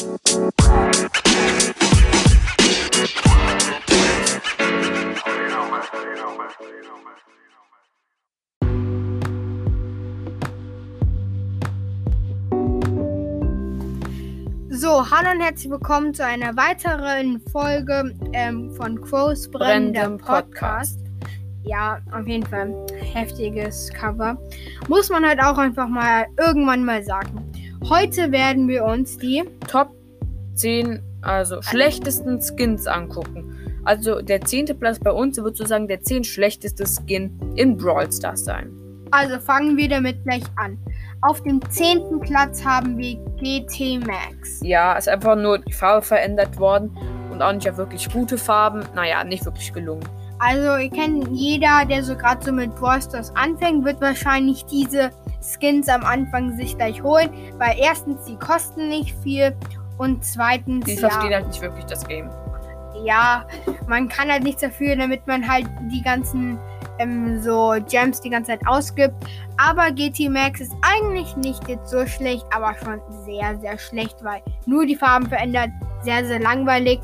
So, hallo und herzlich willkommen zu einer weiteren Folge ähm, von Crows brennendem Podcast. Ja, auf jeden Fall heftiges Cover. Muss man halt auch einfach mal irgendwann mal sagen. Heute werden wir uns die Top 10, also schlechtesten Skins angucken. Also der zehnte Platz bei uns wird sozusagen der 10 schlechteste Skin in Brawl Stars sein. Also fangen wir damit gleich an. Auf dem zehnten Platz haben wir GT Max. Ja, ist einfach nur die Farbe verändert worden und auch nicht auf wirklich gute Farben. Naja, nicht wirklich gelungen. Also, ihr kennt jeder, der so gerade so mit Brawl Stars anfängt, wird wahrscheinlich diese Skins am Anfang sich gleich holen, weil erstens, die kosten nicht viel und zweitens. Die ja, verstehen halt nicht wirklich das Game. ja, man kann halt nichts dafür, damit man halt die ganzen ähm, so Gems die ganze Zeit ausgibt. Aber GT Max ist eigentlich nicht jetzt so schlecht, aber schon sehr, sehr schlecht, weil nur die Farben verändert. Sehr, sehr langweilig.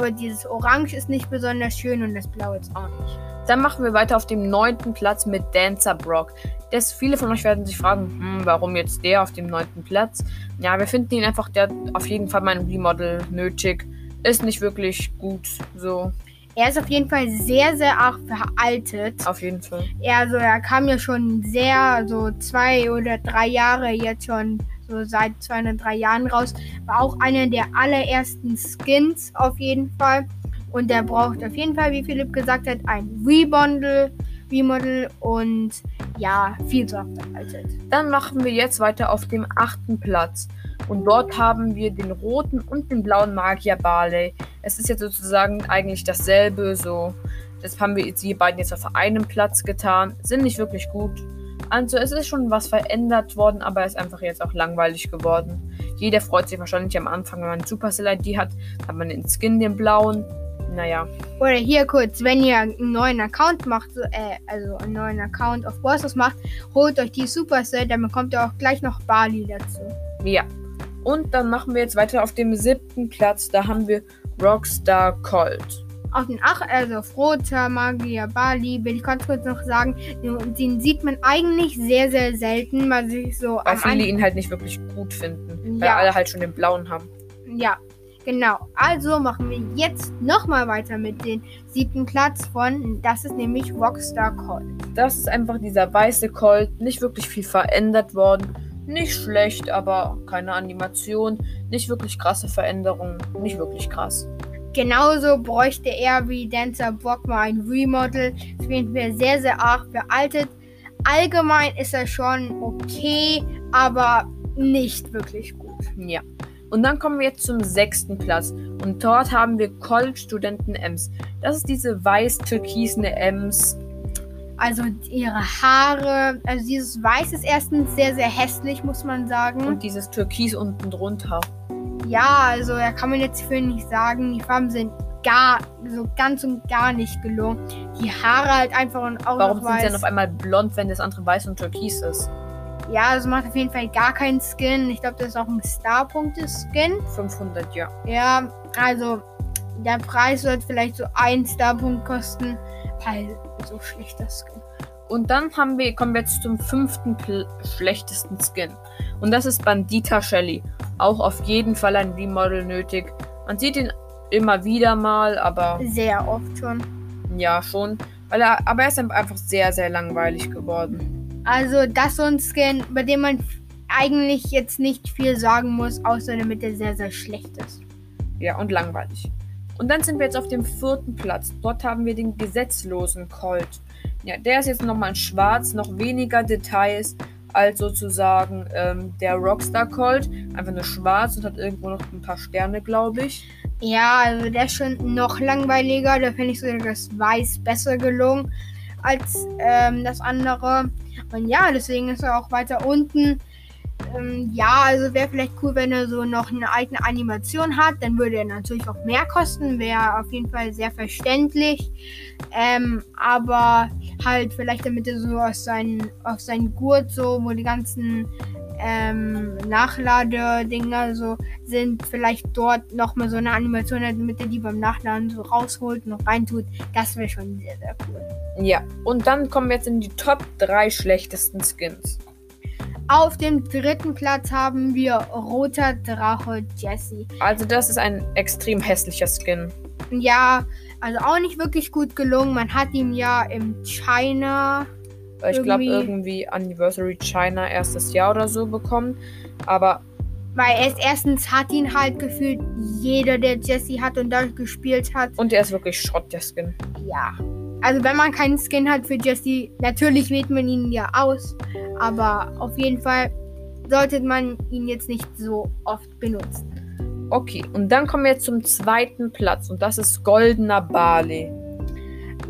Und dieses Orange ist nicht besonders schön und das Blau jetzt auch nicht. Dann machen wir weiter auf dem neunten Platz mit Dancer Brock. Das, viele von euch werden sich fragen, hm, warum jetzt der auf dem neunten Platz? Ja, wir finden ihn einfach, der hat auf jeden Fall mein Remodel nötig. Ist nicht wirklich gut so. Er ist auf jeden Fall sehr, sehr arg veraltet. Auf jeden Fall. Er, also, er kam ja schon sehr, so zwei oder drei Jahre jetzt schon, so seit zwei oder drei Jahren raus. War auch einer der allerersten Skins auf jeden Fall. Und der braucht auf jeden Fall, wie Philipp gesagt hat, ein Rebundle, Remodel und ja, viel zu arg veraltet. Dann machen wir jetzt weiter auf dem achten Platz. Und dort haben wir den roten und den blauen Magier Barley. Es ist jetzt sozusagen eigentlich dasselbe. So, das haben wir jetzt die beiden jetzt auf einem Platz getan. Sind nicht wirklich gut. Also es ist schon was verändert worden, aber es ist einfach jetzt auch langweilig geworden. Jeder freut sich wahrscheinlich am Anfang, wenn man Supercell-ID hat, hat man den Skin, den blauen. Naja, Oder hier kurz, wenn ihr einen neuen Account macht, äh, also einen neuen Account auf Bosses macht, holt euch die Supercell, dann bekommt ihr auch gleich noch Bali dazu. ja. Und dann machen wir jetzt weiter auf dem siebten Platz. Da haben wir Rockstar Colt. Auf den Ach, also auf Roter Magier Bali, will ich ganz kurz noch sagen, den, den sieht man eigentlich sehr, sehr selten, weil sich so Weil viele ihn halt nicht wirklich gut finden. Weil Ja. alle halt schon den blauen haben. Ja, genau. Also machen wir jetzt nochmal weiter mit dem siebten Platz von, das ist nämlich Rockstar Colt. Das ist einfach dieser weiße Colt. Nicht wirklich viel verändert worden. Nicht schlecht, aber keine Animation. Nicht wirklich krasse Veränderungen. Nicht wirklich krass. Genauso bräuchte er wie Dancer Brock mal ein Remodel. Das finden wir sehr, sehr arg veraltet. Allgemein ist er schon okay, aber nicht wirklich gut. Ja. Und dann kommen wir jetzt zum sechsten Platz. Und dort haben wir Colt Studenten Ems. Das ist diese weiß-türkisene Ems. Also ihre Haare, also dieses Weiß ist erstens sehr, sehr hässlich, muss man sagen. Und dieses Türkis unten drunter. ja, also da kann man jetzt für nicht sagen, die Farben sind gar, so ganz und gar nicht gelungen. Die Haare halt einfach und auch Warum sind sie weiß. dann auf einmal blond, wenn das andere weiß und türkis ist? Ja, das macht auf jeden Fall gar keinen Skin. Ich glaube, das ist auch ein Star-Punkte-Skin. 500, ja. Ja, also der Preis wird vielleicht so ein Star-Punkt kosten, weil so schlechter Skin. Und dann haben wir, kommen wir jetzt zum fünften Pl schlechtesten Skin. Und das ist Bandita Shelly. Auch auf jeden Fall ein Remodel nötig. Man sieht ihn immer wieder mal, aber Sehr oft schon. ja, schon. Weil er, aber er ist einfach sehr, sehr langweilig geworden. Also das ist so ein Skin, bei dem man eigentlich jetzt nicht viel sagen muss, außer damit er sehr, sehr schlecht ist. Ja, und langweilig. Und dann sind wir jetzt auf dem vierten Platz. Dort haben wir den gesetzlosen Colt. Ja, der ist jetzt nochmal in schwarz, noch weniger Details als sozusagen ähm, der Rockstar Colt. Einfach nur schwarz und hat irgendwo noch ein paar Sterne, glaube ich. Ja, also der ist schon noch langweiliger. Da finde ich sogar das Weiß besser gelungen als ähm, das andere. Und ja, deswegen ist er auch weiter unten. Ähm, ja, also wäre vielleicht cool, wenn er so noch eine eigene Animation hat. Dann würde er natürlich auch mehr kosten. Wäre auf jeden Fall sehr verständlich. Ähm, aber halt vielleicht damit er so aus seinen, auf seinen Gurt so, wo die ganzen ähm, Nachladedinger so sind, vielleicht dort nochmal so eine Animation, damit er die beim Nachladen so rausholt und reintut. Das wäre schon sehr, sehr cool. Ja, und dann kommen wir jetzt in die Top 3 schlechtesten Skins. Auf dem dritten Platz haben wir Roter Drache Jesse. Also das ist ein extrem hässlicher Skin. Ja, also auch nicht wirklich gut gelungen. Man hat ihn ja im China Ich glaube Irgendwie- Anniversary China erstes Jahr oder so bekommen. Aber Weil es erstens hat ihn halt gefühlt jeder, der Jesse hat und da gespielt hat. und der ist wirklich Schrott, der Skin. Ja. Also wenn man keinen Skin hat für Jesse, natürlich wählt man ihn ja aus. Aber auf jeden Fall sollte man ihn jetzt nicht so oft benutzen. Okay, und dann kommen wir zum zweiten Platz und das ist Goldener Barley.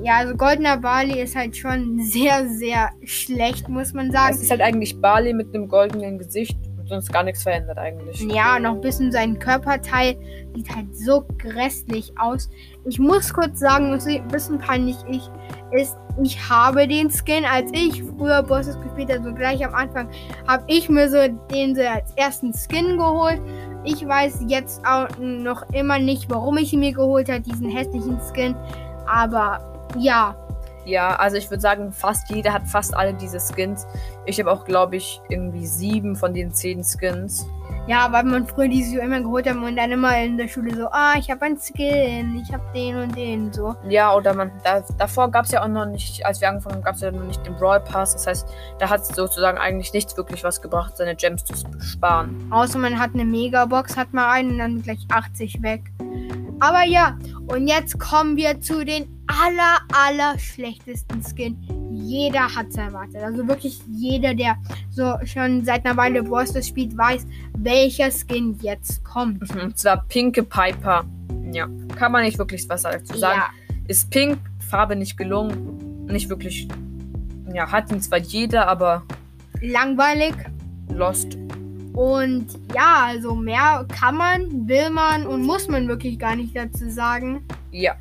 Ja, also Goldener Bali ist halt schon sehr, sehr schlecht, muss man Es sagen. ist halt eigentlich Barley mit einem goldenen Gesicht und sonst gar nichts verändert eigentlich. Ja, noch ein bisschen sein Körperteil sieht halt so grässlich aus. Ich muss kurz sagen, was ein bisschen peinlich ich ist, ich habe den Skin, als ich früher Bosses gespielt habe, so gleich am Anfang, habe ich mir so den so als ersten Skin geholt. Ich weiß jetzt auch noch immer nicht, warum ich ihn mir geholt habe, diesen hässlichen Skin. Aber ja, Ja, also ich würde sagen, fast jeder hat fast alle diese Skins. Ich habe auch, glaube ich, irgendwie sieben von den zehn Skins. Ja, weil man früher die so immer geholt hat und dann immer in der Schule so, ah, ich habe einen Skin, ich habe den und den so. Ja, oder man, da, davor gab es ja auch noch nicht, als wir angefangen haben, gab es ja noch nicht den Brawl Pass. Das heißt, da hat es sozusagen eigentlich nichts wirklich was gebracht, seine Gems zu sparen. Außer man hat eine Megabox, hat mal einen und dann gleich 80 weg. Aber ja, und jetzt kommen wir zu den aller, aller schlechtesten Skin. Jeder hat es erwartet. Also wirklich jeder, der so schon seit einer Weile Stars spielt, weiß, welcher Skin jetzt kommt. Mhm, Und zwar Pinke Piper. Ja, kann man nicht wirklich was dazu sagen. Ja, Ist pink, Farbe nicht gelungen. Nicht wirklich. Ja, hat ihn zwar jeder, aber langweilig. lost. Und ja, also mehr kann man, will man und muss man wirklich gar nicht dazu sagen. Ja.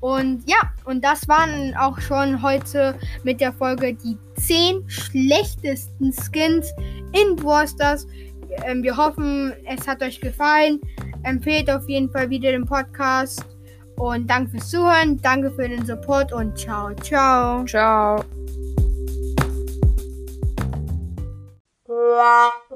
Und ja, und das waren auch schon heute mit der Folge die 10 schlechtesten Skins in Brawl Stars. Ähm, wir hoffen, es hat euch gefallen. Empfehlt auf jeden Fall wieder den Podcast. Und danke fürs Zuhören, danke für den Support und ciao, ciao. Ciao.